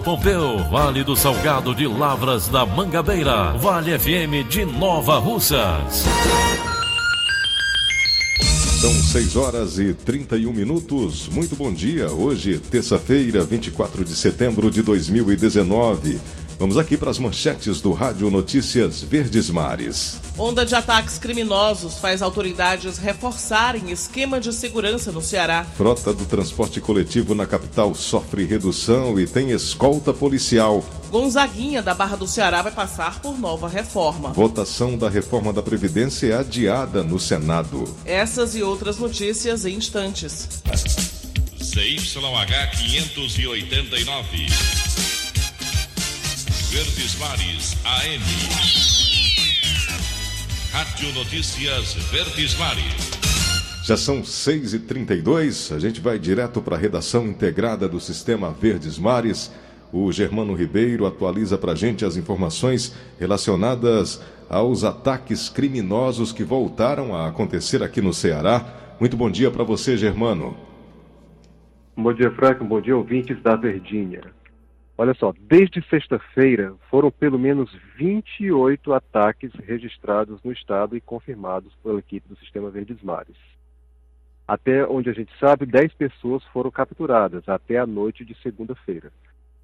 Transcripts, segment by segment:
Pompeu, Vale do Salgado de Lavras da Mangabeira, Vale FM de Nova Russas. São 6 horas e 31 minutos. Muito bom dia. Hoje, terça-feira, 24 de setembro de 2019. Vamos aqui para as manchetes do Rádio Notícias Verdes Mares. Onda de ataques criminosos faz autoridades reforçarem esquema de segurança no Ceará. Frota do transporte coletivo na capital sofre redução e tem escolta policial. Gonzaguinha da Barra do Ceará vai passar por nova reforma. Votação da reforma da Previdência é adiada no Senado. Essas e outras notícias em instantes. CYH 589. Verdes Mares AM. Rádio Notícias Verdes Mares. Já são 6h32, a gente vai direto para a redação integrada do Sistema Verdes Mares. O Germano Ribeiro atualiza para a gente as informações relacionadas aos ataques criminosos que voltaram a acontecer aqui no Ceará. Muito bom dia para você, Germano. Bom dia, Franco. Bom dia, ouvintes da Verdinha. Olha só, desde sexta-feira foram pelo menos 28 ataques registrados no estado e confirmados pela equipe do Sistema Verdes Mares. Até onde a gente sabe, 10 pessoas foram capturadas até a noite de segunda-feira.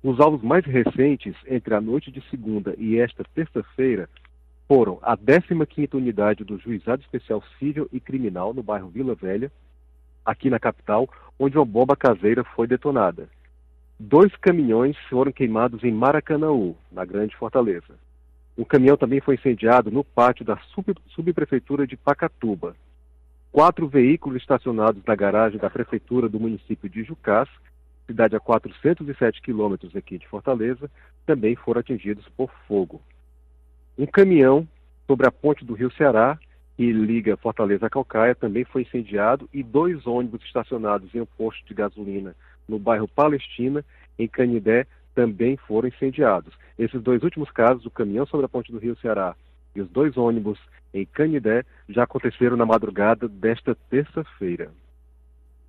Os alvos mais recentes, entre a noite de segunda e esta terça-feira, foram a 15ª Unidade do Juizado Especial Civil e Criminal no bairro Vila Velha, aqui na capital, onde uma bomba caseira foi detonada. Dois caminhões foram queimados em Maracanaú, na Grande Fortaleza. Um caminhão também foi incendiado no pátio da sub subprefeitura de Pacatuba. Quatro veículos estacionados na garagem da prefeitura do município de Jucás, cidade a 407 quilômetros aqui de Fortaleza, também foram atingidos por fogo. Um caminhão sobre a ponte do Rio Ceará, que liga Fortaleza a Calcaia, também foi incendiado e dois ônibus estacionados em um posto de gasolina no bairro Palestina, em Canidé, também foram incendiados. Esses dois últimos casos, o caminhão sobre a ponte do Rio Ceará e os dois ônibus em Canidé, já aconteceram na madrugada desta terça-feira.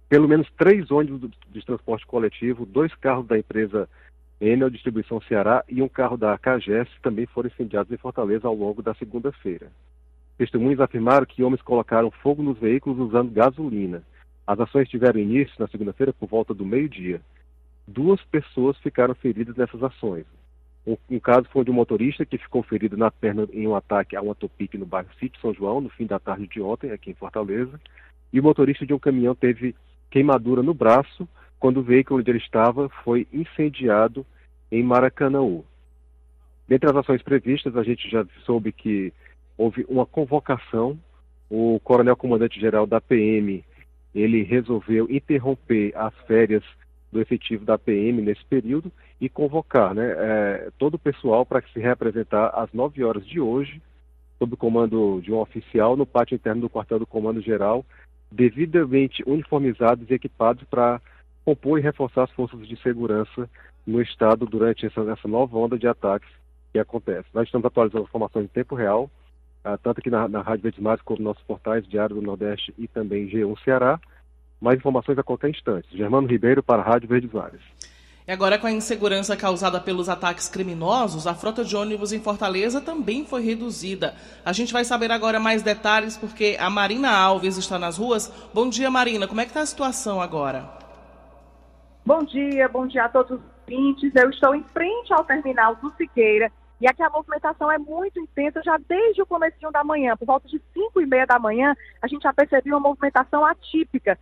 Pelo menos três ônibus de transporte coletivo, dois carros da empresa Enel Distribuição Ceará e um carro da CAGES também foram incendiados em Fortaleza ao longo da segunda-feira. Testemunhas afirmaram que homens colocaram fogo nos veículos usando gasolina. As ações tiveram início na segunda-feira por volta do meio-dia. Duas pessoas ficaram feridas nessas ações. Um, um, caso foi de um motorista que ficou ferido na perna em um ataque a uma topique no bairro Sítio São João, no fim da tarde de ontem, aqui em Fortaleza. E o motorista de um caminhão teve queimadura no braço quando o veículo onde ele estava foi incendiado em Maracanaú. Dentre as ações previstas, a gente já soube que houve uma convocação. O coronel comandante-geral da PM ele resolveu interromper as férias do efetivo da PM nesse período e convocar né, é, todo o pessoal para se reapresentar às 9 horas de hoje, sob o comando de um oficial, no pátio interno do quartel do Comando Geral, devidamente uniformizados e equipados para compor e reforçar as forças de segurança no Estado durante essa, essa nova onda de ataques que acontece. Nós estamos atualizando informações em tempo real, tanto aqui na, na Rádio Verdes Mares como nos nossos portais Diário do Nordeste e também G1 Ceará. Mais informações a qualquer instante. Germano Ribeiro para a Rádio Verdes Mares. E agora, com a insegurança causada pelos ataques criminosos, a frota de ônibus em Fortaleza também foi reduzida. A gente vai saber agora mais detalhes porque a Marina Alves está nas ruas. Bom dia, Marina. Como é que está a situação agora? Bom dia, bom dia a todos os ouvintes. Eu estou em frente ao terminal do Siqueira e aqui a movimentação é muito intensa já desde o começo da manhã. Por volta de 5 e meia da manhã, a gente já percebeu uma movimentação atípica.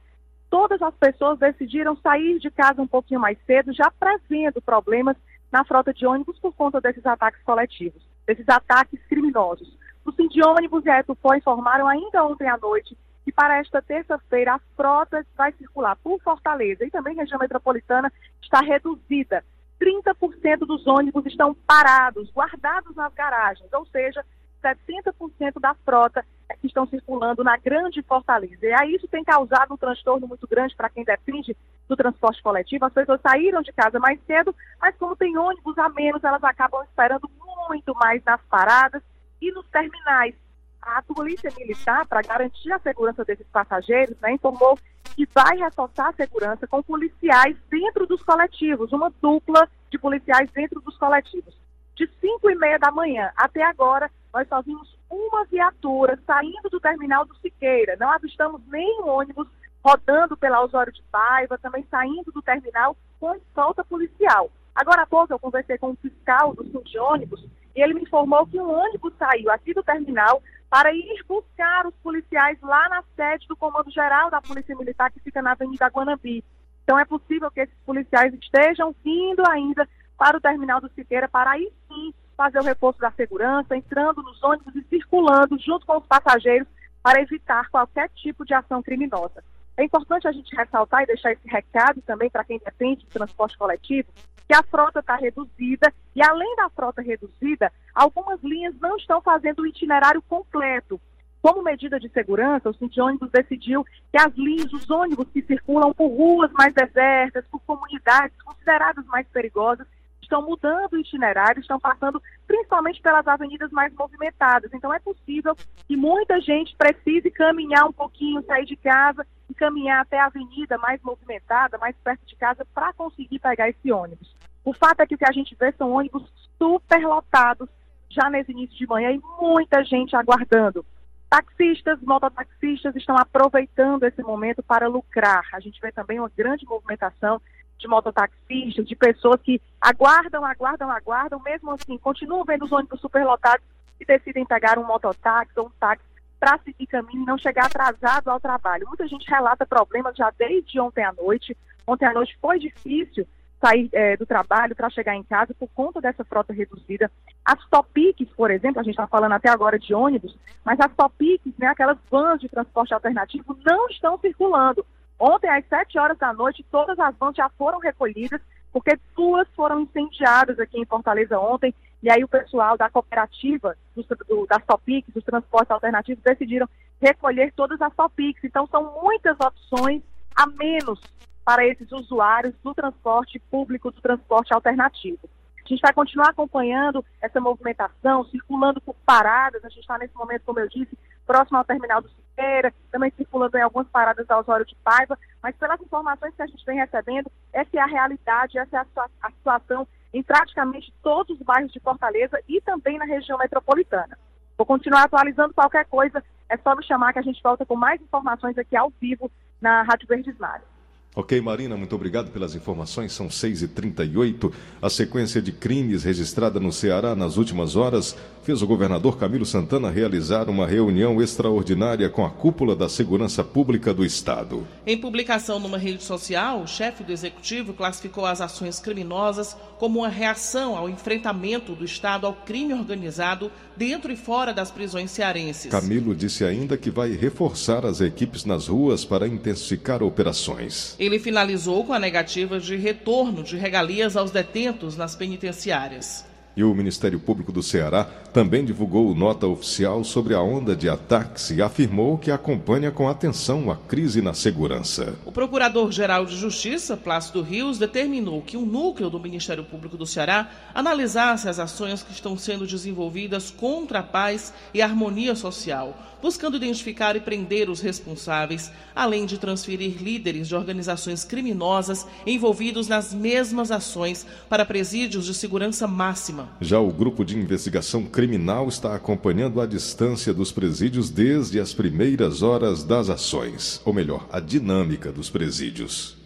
Todas as pessoas decidiram sair de casa um pouquinho mais cedo, já prevendo problemas na frota de ônibus por conta desses ataques coletivos, desses ataques criminosos. O Sim de Ônibus e a Etupó informaram ainda ontem à noite que para esta terça-feira a frota vai circular por Fortaleza e também região metropolitana está reduzida 30% dos ônibus estão parados, guardados nas garagens, ou seja, 70% da frota que estão circulando na grande Fortaleza. E aí isso tem causado um transtorno muito grande para quem depende do transporte coletivo. As pessoas saíram de casa mais cedo, mas como tem ônibus a menos, elas acabam esperando muito mais nas paradas e nos terminais. A Polícia Militar, para garantir a segurança desses passageiros, né, informou que vai reforçar a segurança com policiais dentro dos coletivos, uma dupla de policiais dentro dos coletivos. De 5 e meia da manhã até agora, nós só vimos uma viatura saindo do terminal do Siqueira. Não avistamos nenhum ônibus rodando pela Osório de Paiva, também saindo do terminal com escolta policial. Agora há pouco eu conversei com um fiscal do sul de ônibus e ele me informou que um ônibus saiu aqui do terminal para ir buscar os policiais lá na sede do Comando Geral da Polícia Militar, que fica na Avenida Guanambi. Então é possível que esses policiais estejam vindo ainda para o terminal do Siqueira para aí sim fazer o reforço da segurança, entrando nos ônibus e circulando junto com os passageiros para evitar qualquer tipo de ação criminosa. É importante a gente ressaltar e deixar esse recado também para quem depende do transporte coletivo, que a frota está reduzida e, além da frota reduzida, algumas linhas não estão fazendo o itinerário completo. Como medida de segurança, o Cinti Ônibus decidiu que as linhas, os ônibus que circulam por ruas mais desertas, por comunidades consideradas mais perigosas, estão mudando o itinerário, estão passando principalmente pelas avenidas mais movimentadas. Então é possível que muita gente precise caminhar um pouquinho, sair de casa e caminhar até a avenida mais movimentada, mais perto de casa, para conseguir pegar esse ônibus. O fato é que o que a gente vê são ônibus superlotados já nesse início de manhã e muita gente aguardando. Taxistas, mototaxistas estão aproveitando esse momento para lucrar. A gente vê também uma grande movimentação de mototaxistas, de pessoas que aguardam, aguardam, aguardam, mesmo assim, continuam vendo os ônibus superlotados e decidem pegar um mototáxi ou um táxi para seguir caminho e não chegar atrasado ao trabalho. Muita gente relata problemas já desde ontem à noite. Ontem à noite foi difícil sair é, do trabalho para chegar em casa por conta dessa frota reduzida. As topics, por exemplo, a gente está falando até agora de ônibus, mas as topics, né, aquelas vans de transporte alternativo, não estão circulando. Ontem, às 7 horas da noite, todas as vans já foram recolhidas, porque duas foram incendiadas aqui em Fortaleza ontem, e aí o pessoal da cooperativa do, do, das Topics, dos transportes alternativos, decidiram recolher todas as Topics. Então, são muitas opções a menos para esses usuários do transporte público, do transporte alternativo. A gente vai continuar acompanhando essa movimentação, circulando por paradas. A gente está nesse momento, como eu disse, próximo ao terminal do Siqueira, também circulando em algumas paradas da Osório de Paiva, mas pelas informações que a gente vem recebendo, essa é a realidade, essa é a, situação em praticamente todos os bairros de Fortaleza e também na região metropolitana. Vou continuar atualizando qualquer coisa, é só me chamar que a gente volta com mais informações aqui ao vivo na Rádio Verdes Mares. Ok, Marina, muito obrigado pelas informações. São 6h38. A sequência de crimes registrada no Ceará nas últimas horas fez o governador Camilo Santana realizar uma reunião extraordinária com a cúpula da segurança pública do Estado. Em publicação numa rede social, o chefe do executivo classificou as ações criminosas como uma reação ao enfrentamento do Estado ao crime organizado dentro e fora das prisões cearenses. Camilo disse ainda que vai reforçar as equipes nas ruas para intensificar operações. Ele finalizou com a negativa de retorno de regalias aos detentos nas penitenciárias. E o Ministério Público do Ceará também divulgou nota oficial sobre a onda de ataques e afirmou que acompanha com atenção a crise na segurança. O Procurador-Geral de Justiça, Plácido Rios, determinou que o núcleo do Ministério Público do Ceará analisasse as ações que estão sendo desenvolvidas contra a paz e a harmonia social buscando identificar e prender os responsáveis, além de transferir líderes de organizações criminosas envolvidos nas mesmas ações para presídios de segurança máxima. Já o grupo de investigação criminal está acompanhando a distância dos presídios desde as primeiras horas das ações, ou melhor, a dinâmica dos presídios.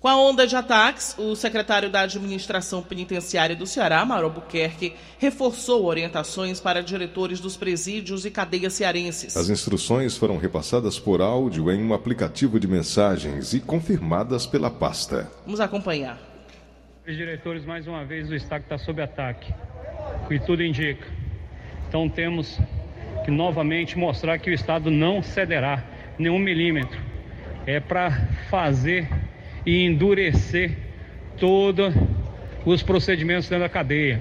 Com a onda de ataques, o secretário da Administração Penitenciária do Ceará, Mauro Buquerque, reforçou orientações para diretores dos presídios e cadeias cearenses. As instruções foram repassadas por áudio em um aplicativo de mensagens e confirmadas pela pasta. Vamos acompanhar. Os diretores, mais uma vez, o Estado está sob ataque, o que tudo indica. Então temos que novamente mostrar que o Estado não cederá nenhum milímetro. É para fazer e endurecer toda os procedimentos dentro da cadeia.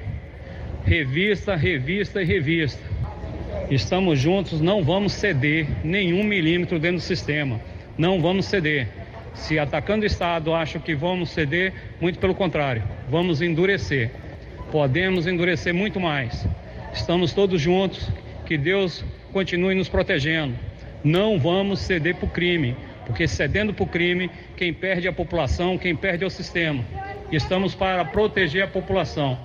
Revista, revista e revista. Estamos juntos, não vamos ceder nenhum milímetro dentro do sistema. Não vamos ceder. Se atacando o Estado acham que vamos ceder, muito pelo contrário, vamos endurecer. Podemos endurecer muito mais. Estamos todos juntos, que Deus continue nos protegendo. Não vamos ceder para o crime, porque cedendo para o crime, quem perde é a população, quem perde é o sistema. Estamos para proteger a população.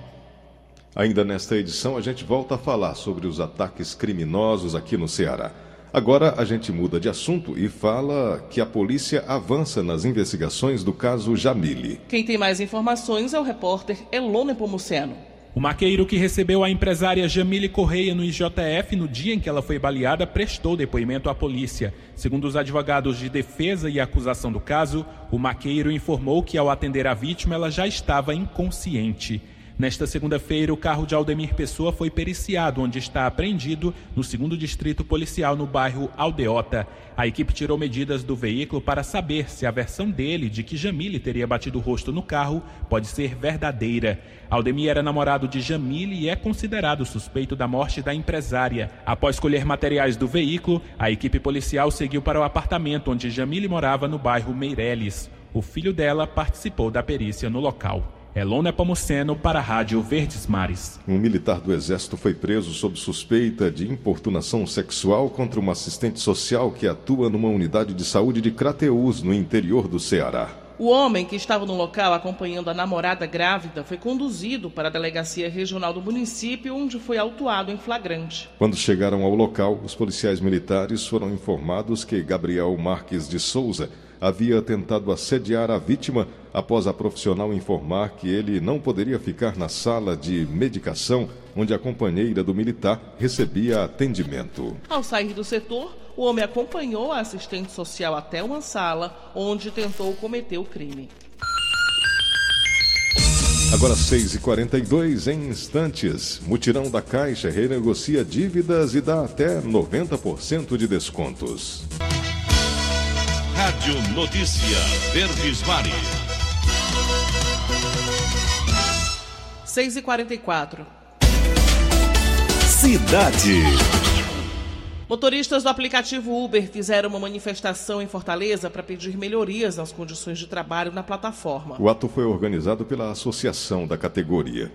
Ainda nesta edição, a gente volta a falar sobre os ataques criminosos aqui no Ceará. Agora a gente muda de assunto e fala que a polícia avança nas investigações do caso Jamile. Quem tem mais informações é o repórter Elone Pomuceno. O maqueiro que recebeu a empresária Jamile Correia no IJF no dia em que ela foi baleada prestou depoimento à polícia. Segundo os advogados de defesa e acusação do caso, o maqueiro informou que ao atender a vítima ela já estava inconsciente. Nesta segunda-feira, o carro de Aldemir Pessoa foi periciado, onde está apreendido no segundo distrito policial no bairro Aldeota. A equipe tirou medidas do veículo para saber se a versão dele de que Jamile teria batido o rosto no carro pode ser verdadeira. Aldemir era namorado de Jamile e é considerado suspeito da morte da empresária. Após colher materiais do veículo, a equipe policial seguiu para o apartamento onde Jamile morava no bairro Meireles. O filho dela participou da perícia no local. Elona Pomuceno para a Rádio Verdes Mares. Um militar do Exército foi preso sob suspeita de importunação sexual contra uma assistente social que atua numa unidade de saúde de Crateús, no interior do Ceará. O homem que estava no local acompanhando a namorada grávida foi conduzido para a delegacia regional do município, onde foi autuado em flagrante. Quando chegaram ao local, os policiais militares foram informados que Gabriel Marques de Souza havia tentado assediar a vítima após a profissional informar que ele não poderia ficar na sala de medicação onde a companheira do militar recebia atendimento. Ao sair do setor, o homem acompanhou a assistente social até uma sala onde tentou cometer o crime. Agora 6h42, em instantes, mutirão da Caixa renegocia dívidas e dá até 90% de descontos. Rádio Notícia Verdes Mares. 6 e 44 Cidade. Motoristas do aplicativo Uber fizeram uma manifestação em Fortaleza para pedir melhorias nas condições de trabalho na plataforma. O ato foi organizado pela associação da categoria.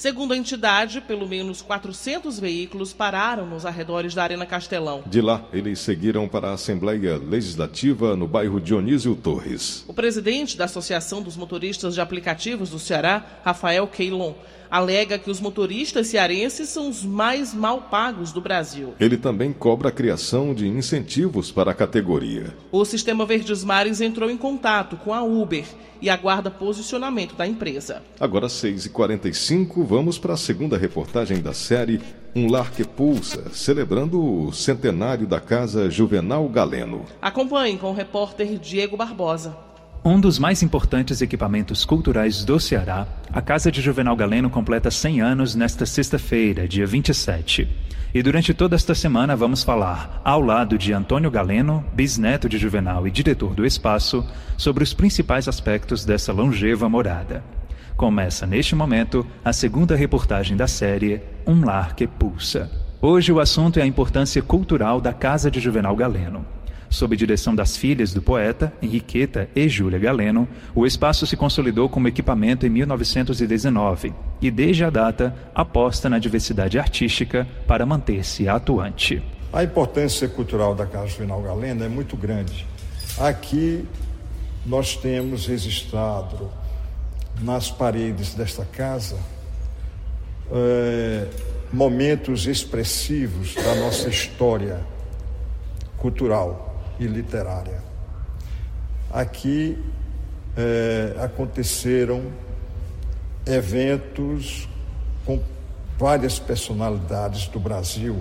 Segundo a entidade, pelo menos 400 veículos pararam nos arredores da Arena Castelão. De lá, eles seguiram para a Assembleia Legislativa no bairro Dionísio Torres. O presidente da Associação dos Motoristas de Aplicativos do Ceará, Rafael Keilon, alega que os motoristas cearenses são os mais mal pagos do Brasil. Ele também cobra a criação de incentivos para a categoria. O Sistema Verdes Mares entrou em contato com a Uber e aguarda posicionamento da empresa. Agora 6h45, vamos para a segunda reportagem da série Um Lar que Pulsa, celebrando o centenário da Casa Juvenal Galeno. Acompanhe com o repórter Diego Barbosa. Um dos mais importantes equipamentos culturais do Ceará, a Casa de Juvenal Galeno completa 100 anos nesta sexta-feira, dia 27. E durante toda esta semana vamos falar, ao lado de Antônio Galeno, bisneto de Juvenal e diretor do espaço, sobre os principais aspectos dessa longeva morada. Começa neste momento a segunda reportagem da série Um Lar que Pulsa. Hoje o assunto é a importância cultural da Casa de Juvenal Galeno. Sob direção das filhas do poeta, Henriqueta e Júlia Galeno, o espaço se consolidou como equipamento em 1919 e, desde a data, aposta na diversidade artística para manter-se atuante. A importância cultural da Casa Juvenal Galeno é muito grande. Aqui nós temos registrado nas paredes desta casa é, momentos expressivos da nossa história cultural e literária. Aqui é, aconteceram eventos com várias personalidades do Brasil,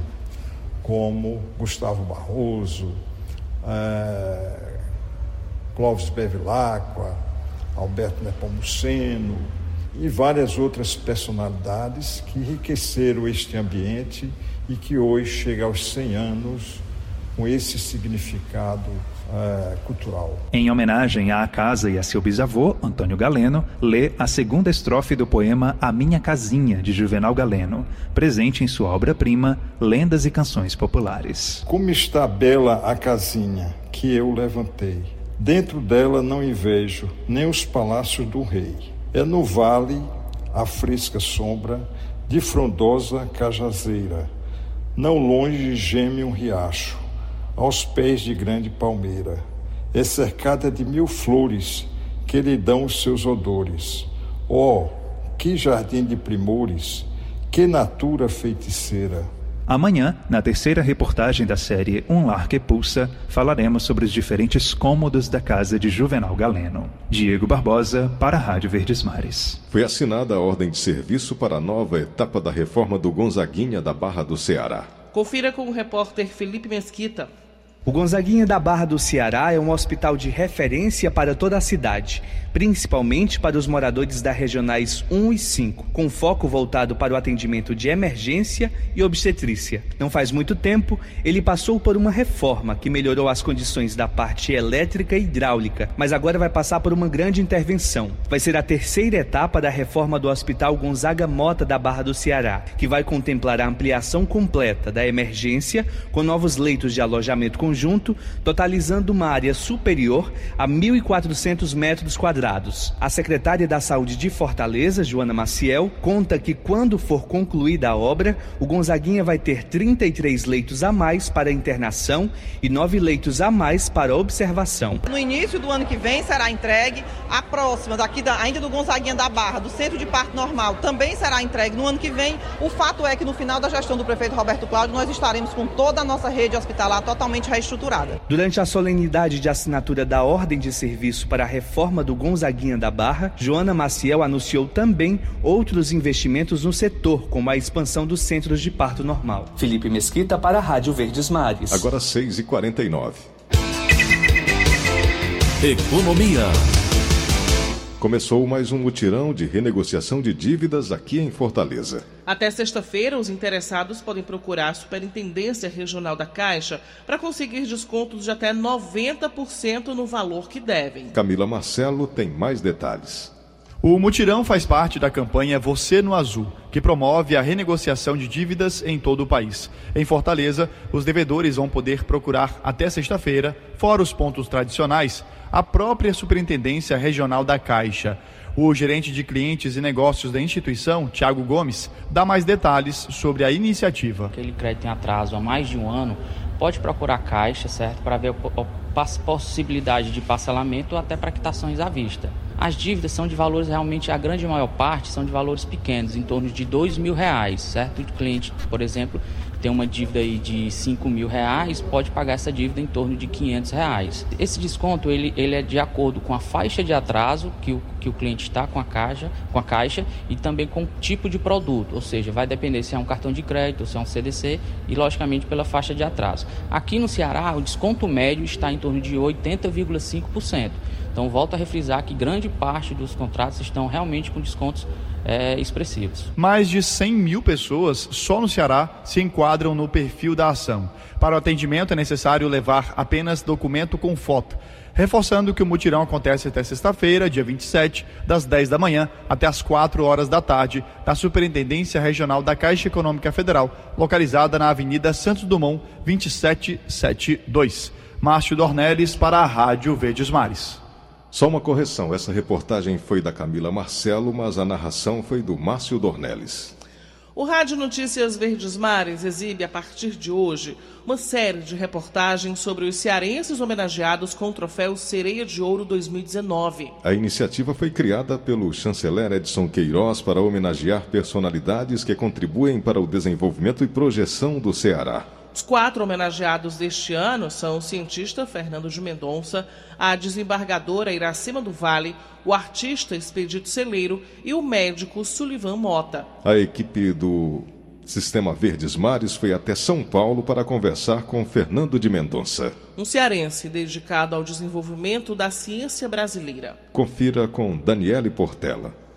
como Gustavo Barroso, é, Clóvis Bevilacqua, Alberto Nepomuceno e várias outras personalidades que enriqueceram este ambiente e que hoje chega aos 100 anos com esse significado é, cultural. Em homenagem à casa e a seu bisavô, Antônio Galeno, lê a segunda estrofe do poema A Minha Casinha, de Juvenal Galeno, presente em sua obra-prima Lendas e Canções Populares. Como está bela a casinha que eu levantei. Dentro dela não invejo nem os palácios do rei. É no vale a fresca sombra de frondosa cajazeira. Não longe geme um riacho aos pés de grande palmeira. É cercada de mil flores que lhe dão os seus odores. Oh, que jardim de primores, que natura feiticeira! Amanhã, na terceira reportagem da série Um Lar que Pulsa, falaremos sobre os diferentes cômodos da casa de Juvenal Galeno. Diego Barbosa, para a Rádio Verdes Mares. Foi assinada a ordem de serviço para a nova etapa da reforma do Gonzaguinha da Barra do Ceará. Confira com o repórter Felipe Mesquita. O Gonzaguinha da Barra do Ceará é um hospital de referência para toda a cidade, principalmente para os moradores da regionais 1 e 5, com foco voltado para o atendimento de emergência e obstetrícia. Não faz muito tempo, ele passou por uma reforma que melhorou as condições da parte elétrica e hidráulica, mas agora vai passar por uma grande intervenção. Vai ser a terceira etapa da reforma do Hospital Gonzaga Mota da Barra do Ceará, que vai contemplar a ampliação completa da emergência com novos leitos de alojamento conjunto, totalizando uma área superior a 1.400 metros quadrados. A secretária da Saúde de Fortaleza, Joana Maciel, conta que quando for concluída a obra, o Gonzaguinha vai ter 33 leitos a mais para internação e 9 leitos a mais para observação. No início do ano que vem será entregue a próxima, daqui da, ainda do Gonzaguinha da Barra, do Centro de Parto Normal, também será entregue no ano que vem. O fato é que no final da gestão do prefeito Roberto Cláudio, nós estaremos com toda a nossa rede hospitalar totalmente reestruturada estruturada. Durante a solenidade de assinatura da ordem de serviço para a reforma do Gonzaguinha da Barra, Joana Maciel anunciou também outros investimentos no setor, como a expansão dos centros de parto normal. Felipe Mesquita para a Rádio Verdes Mares. Agora 6h49. Economia. Começou mais um mutirão de renegociação de dívidas aqui em Fortaleza. Até sexta-feira, os interessados podem procurar a Superintendência Regional da Caixa para conseguir descontos de até 90% no valor que devem. Camila Marcelo tem mais detalhes. O mutirão faz parte da campanha Você no Azul, que promove a renegociação de dívidas em todo o país. Em Fortaleza, os devedores vão poder procurar até sexta-feira, fora os pontos tradicionais, a própria Superintendência Regional da Caixa. O gerente de clientes e negócios da instituição, Tiago Gomes, dá mais detalhes sobre a iniciativa. Aquele crédito em atraso há mais de um ano pode procurar a Caixa, certo, para ver a possibilidade de parcelamento ou até para quitações à vista. As dívidas são de valores realmente, a grande maior parte são de valores pequenos, em torno de dois mil reais, certo? O cliente, por exemplo, tem uma dívida aí de 5 mil reais, pode pagar essa dívida em torno de 500 reais. Esse desconto ele, ele é de acordo com a faixa de atraso que o, que o cliente está com a caixa, com a caixa e também com o tipo de produto, ou seja, vai depender se é um cartão de crédito, se é um CDC e logicamente pela faixa de atraso. Aqui no Ceará, o desconto médio está em torno de 80,5%. Então, volto a refrisar que grande parte dos contratos estão realmente com descontos é, expressivos. Mais de 100 mil pessoas só no Ceará se enquadram no perfil da ação. Para o atendimento é necessário levar apenas documento com foto. Reforçando que o mutirão acontece até sexta-feira, dia 27, das 10 da manhã até as 4 horas da tarde, na Superintendência Regional da Caixa Econômica Federal, localizada na Avenida Santos Dumont, 2772. Márcio Dornelles para a Rádio Verdes Mares. Só uma correção: essa reportagem foi da Camila Marcelo, mas a narração foi do Márcio Dornelles. O Rádio Notícias Verdes Mares exibe a partir de hoje uma série de reportagens sobre os cearenses homenageados com o troféu Sereia de Ouro 2019. A iniciativa foi criada pelo chanceler Edson Queiroz para homenagear personalidades que contribuem para o desenvolvimento e projeção do Ceará. Os quatro homenageados deste ano são o cientista Fernando de Mendonça, a desembargadora Iracema do Vale, o artista Expedito Celeiro e o médico Sullivan Mota. A equipe do Sistema Verdes Mares foi até São Paulo para conversar com Fernando de Mendonça. Um cearense dedicado ao desenvolvimento da ciência brasileira. Confira com Daniele Portela.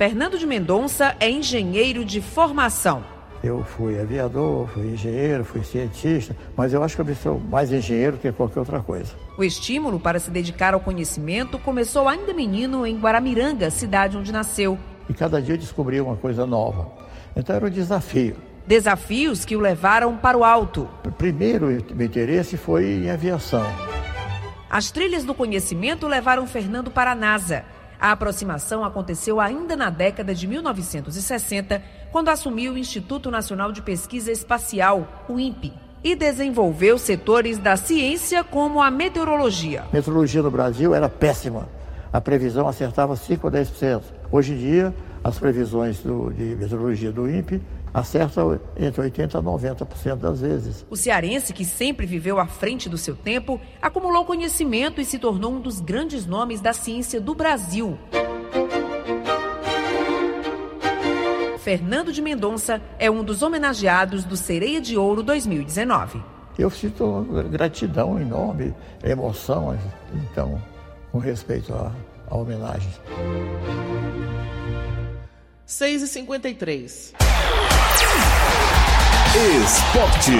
Fernando de Mendonça é engenheiro de formação. Eu fui aviador, fui engenheiro, fui cientista, mas eu acho que eu sou mais engenheiro que qualquer outra coisa. O estímulo para se dedicar ao conhecimento começou ainda menino em Guaramiranga, cidade onde nasceu. E cada dia descobria uma coisa nova. Então era um desafio. Desafios que o levaram para o alto. Primeiro meu interesse foi em aviação. As trilhas do conhecimento levaram Fernando para a NASA. A aproximação aconteceu ainda na década de 1960, quando assumiu o Instituto Nacional de Pesquisa Espacial, o INPE, e desenvolveu setores da ciência como a meteorologia. A meteorologia no Brasil era péssima. A previsão acertava 5 a 10%. Hoje em dia, as previsões do, de meteorologia do INPE acerta entre 80% a 90% das vezes. O cearense, que sempre viveu à frente do seu tempo, acumulou conhecimento e se tornou um dos grandes nomes da ciência do Brasil. Fernando de Mendonça é um dos homenageados do Sereia de Ouro 2019. Eu sinto gratidão enorme, emoção, então, com respeito à, à homenagem. 6 e 53 Esporte.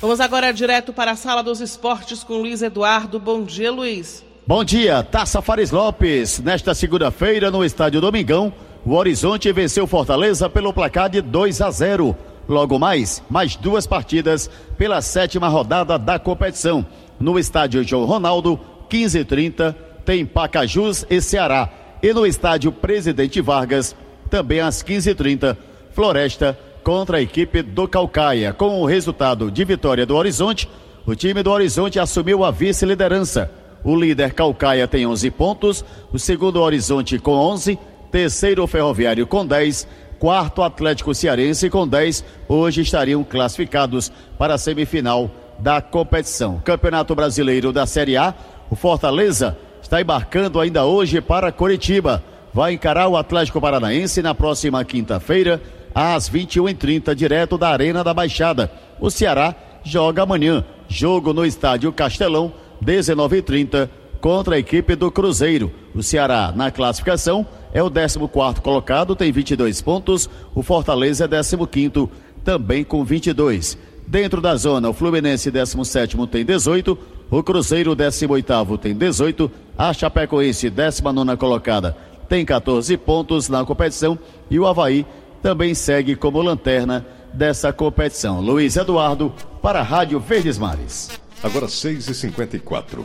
Vamos agora direto para a sala dos esportes com Luiz Eduardo. Bom dia, Luiz. Bom dia, Taça Fares Lopes. Nesta segunda-feira, no estádio Domingão, o Horizonte venceu Fortaleza pelo placar de 2 a 0. Logo mais, mais duas partidas pela sétima rodada da competição. No estádio João Ronaldo, 15 h 30, tem Pacajus e Ceará. E no estádio Presidente Vargas, também às 15 h 30, Floresta contra a equipe do Calcaia. Com o resultado de vitória do Horizonte, o time do Horizonte assumiu a vice-liderança. O líder Calcaia tem 11 pontos, o segundo Horizonte com 11, terceiro Ferroviário com 10, quarto Atlético Cearense com 10. Hoje estariam classificados para a semifinal da competição. Campeonato Brasileiro da Série A, o Fortaleza está embarcando ainda hoje para Curitiba. Vai encarar o Atlético Paranaense na próxima quinta-feira às 21h30, direto da Arena da Baixada. O Ceará joga amanhã, jogo no estádio Castelão, 19h30, contra a equipe do Cruzeiro. O Ceará, na classificação, é o 14 colocado, tem 22 pontos. O Fortaleza é 15, também com 22. Dentro da zona, o Fluminense 17 tem 18, o Cruzeiro 18 tem 18, a Chapecoense 19 colocada tem 14 pontos na competição e o Havaí também segue como lanterna dessa competição. Luiz Eduardo, para a Rádio Verdes Mares. Agora 6h54.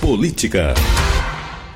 Política.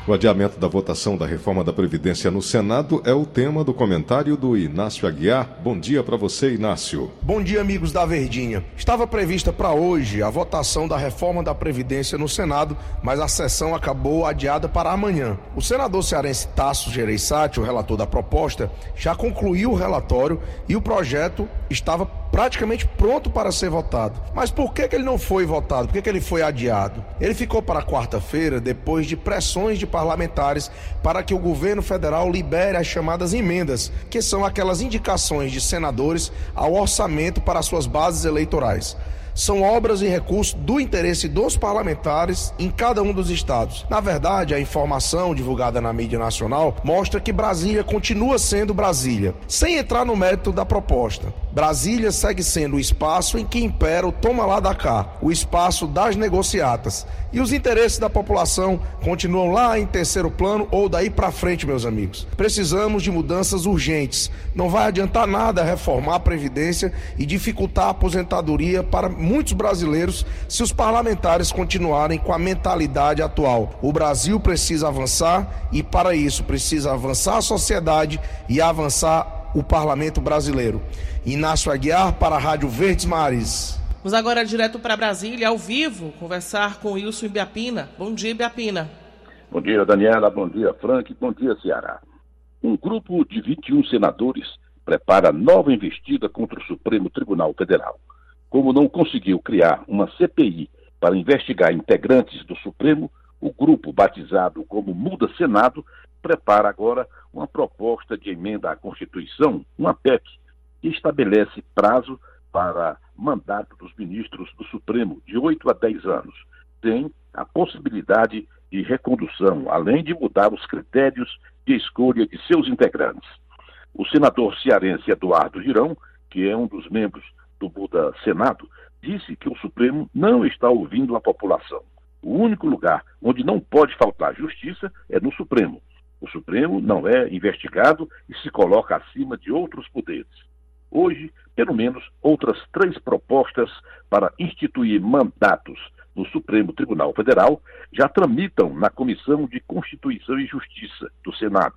O adiamento da votação da reforma da Previdência no Senado é o tema do comentário do Inácio Aguiar. Bom dia para você, Inácio. Bom dia, amigos da Verdinha. Estava prevista para hoje a votação da reforma da Previdência no Senado, mas a sessão acabou adiada para amanhã. O senador cearense Tasso Gereissati, o relator da proposta, já concluiu o relatório e o projeto estava praticamente pronto para ser votado. Mas por que, que ele não foi votado? Por que, que ele foi adiado? Ele ficou para quarta-feira depois de pressões de parlamentares para que o governo federal libere as chamadas emendas, que são aquelas indicações de senadores ao orçamento para suas bases eleitorais são obras e recursos do interesse dos parlamentares em cada um dos estados. Na verdade, a informação divulgada na mídia nacional mostra que Brasília continua sendo Brasília, sem entrar no mérito da proposta. Brasília segue sendo o espaço em que impera o toma lá da cá, o espaço das negociatas. E os interesses da população continuam lá em terceiro plano ou daí para frente, meus amigos. Precisamos de mudanças urgentes. Não vai adiantar nada reformar a Previdência e dificultar a aposentadoria para muitos brasileiros se os parlamentares continuarem com a mentalidade atual. O Brasil precisa avançar e, para isso, precisa avançar a sociedade e avançar o parlamento brasileiro. Inácio Aguiar para a Rádio Verdes Mares. Vamos agora direto para Brasília, ao vivo, conversar com Wilson Ibiapina. Bom dia, Ibiapina. Bom dia, Daniela. Bom dia, Frank. Bom dia, Ceará. Um grupo de 21 senadores prepara nova investida contra o Supremo Tribunal Federal. Como não conseguiu criar uma CPI para investigar integrantes do Supremo, o grupo, batizado como Muda Senado, prepara agora uma proposta de emenda à Constituição, uma PEC, que estabelece prazo para mandato dos ministros do Supremo de 8 a 10 anos. Tem a possibilidade de recondução, além de mudar os critérios de escolha de seus integrantes. O senador cearense Eduardo Girão, que é um dos membros do Buda Senado, disse que o Supremo não está ouvindo a população. O único lugar onde não pode faltar justiça é no Supremo. O Supremo não é investigado e se coloca acima de outros poderes. Hoje, pelo menos outras três propostas para instituir mandatos no Supremo Tribunal Federal já tramitam na Comissão de Constituição e Justiça do Senado.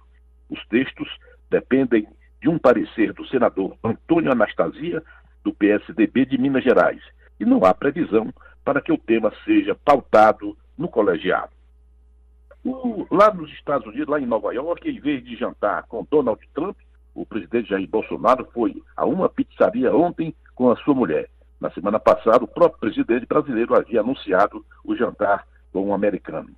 Os textos dependem de um parecer do senador Antônio Anastasia, do PSDB de Minas Gerais, e não há previsão para que o tema seja pautado no colegiado. O, lá nos Estados Unidos, lá em Nova York, em vez de jantar com Donald Trump, o presidente Jair Bolsonaro foi a uma pizzaria ontem com a sua mulher. Na semana passada, o próprio presidente brasileiro havia anunciado o jantar com um americano.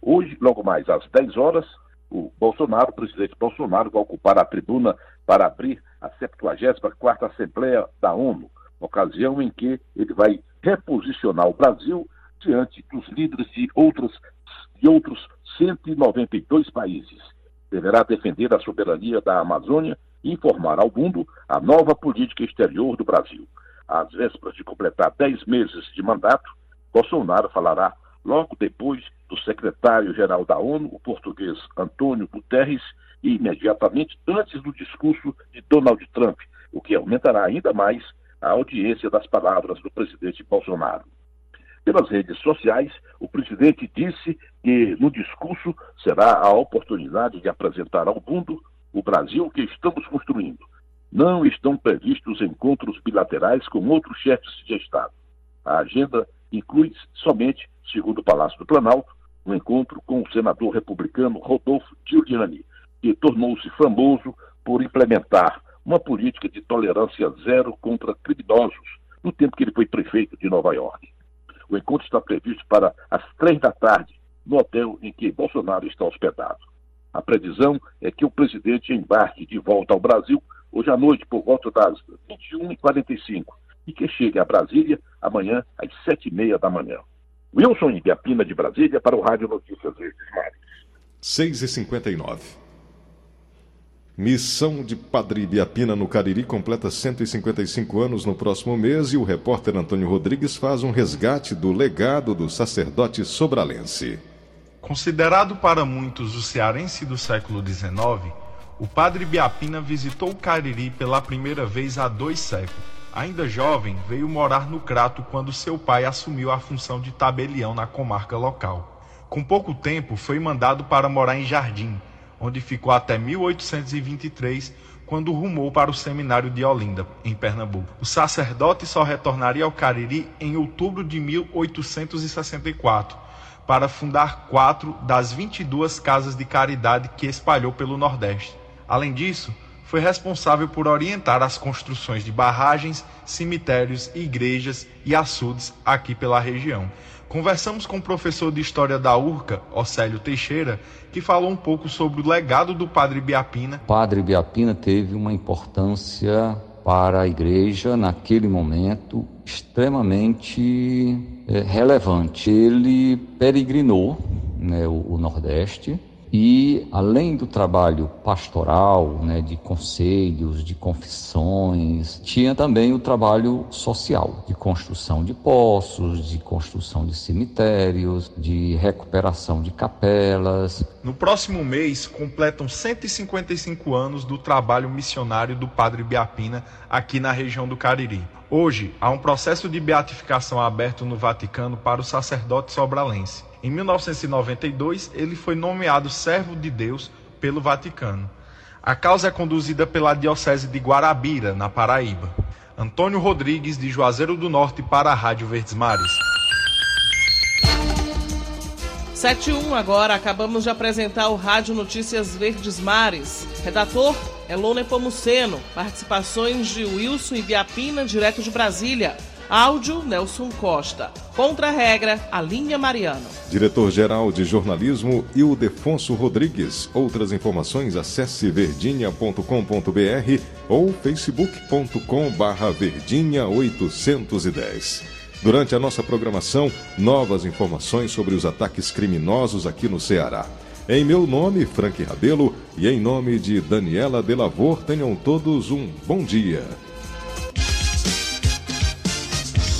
Hoje, logo mais às 10 horas, o Bolsonaro, o presidente Bolsonaro, vai ocupar a tribuna para abrir a 74ª Assembleia da ONU, ocasião em que ele vai reposicionar o Brasil diante dos líderes de, outras, de outros 192 países. Deverá defender a soberania da Amazônia e informar ao mundo a nova política exterior do Brasil. Às vésperas de completar 10 meses de mandato, Bolsonaro falará logo depois do secretário-geral da ONU, o português Antônio Guterres, e imediatamente antes do discurso de Donald Trump, o que aumentará ainda mais a audiência das palavras do presidente Bolsonaro. Pelas redes sociais, o presidente disse que no discurso será a oportunidade de apresentar ao mundo o Brasil que estamos construindo. Não estão previstos encontros bilaterais com outros chefes de Estado. A agenda inclui somente, segundo o Palácio do Planalto, um encontro com o senador republicano Rodolfo Giuliani, que tornou-se famoso por implementar uma política de tolerância zero contra criminosos no tempo que ele foi prefeito de Nova York. O encontro está previsto para as três da tarde, no hotel em que Bolsonaro está hospedado. A previsão é que o presidente embarque de volta ao Brasil hoje à noite, por volta das 21h45, e que chegue a Brasília amanhã às 7h30 da manhã. Wilson Ibiapina de Brasília para o Rádio Notícias Verdes Mares. 6h59. Missão de Padre Ibiapina no Cariri completa 155 anos no próximo mês e o repórter Antônio Rodrigues faz um resgate do legado do sacerdote sobralense. Considerado para muitos o cearense do século XIX, o Padre Ibiapina visitou o Cariri pela primeira vez há dois séculos. Ainda jovem, veio morar no Crato quando seu pai assumiu a função de tabelião na comarca local. Com pouco tempo, foi mandado para morar em Jardim, onde ficou até 1823, quando rumou para o seminário de Olinda, em Pernambuco. O sacerdote só retornaria ao Cariri em outubro de 1864, para fundar quatro das 22 casas de caridade que espalhou pelo Nordeste. Além disso, foi responsável por orientar as construções de barragens, cemitérios, igrejas e açudes aqui pela região. Conversamos com o professor de História da URCA, Océlio Teixeira, que falou um pouco sobre o legado do Padre Biapina. O Padre Biapina teve uma importância para a igreja naquele momento extremamente é, relevante. Ele peregrinou né, o, o Nordeste, e além do trabalho pastoral, né, de conselhos, de confissões, tinha também o trabalho social, de construção de poços, de construção de cemitérios, de recuperação de capelas. No próximo mês completam 155 anos do trabalho missionário do Padre Biapina aqui na região do Cariri. Hoje há um processo de beatificação aberto no Vaticano para o sacerdote sobralense. Em 1992, ele foi nomeado servo de Deus pelo Vaticano. A causa é conduzida pela Diocese de Guarabira, na Paraíba. Antônio Rodrigues, de Juazeiro do Norte, para a Rádio Verdes Mares. 71 agora, acabamos de apresentar o Rádio Notícias Verdes Mares. Redator Elone Pomuceno. Participações de Wilson Ibiapina, direto de Brasília. Áudio Nelson Costa. Contra-regra Alinha Mariano. Diretor-geral de jornalismo Ildefonso Rodrigues. Outras informações acesse verdinha.com.br ou facebook.com/barra verdinha 810. Durante a nossa programação, novas informações sobre os ataques criminosos aqui no Ceará. Em meu nome, Frank Rabelo, e em nome de Daniela Delavor, tenham todos um bom dia.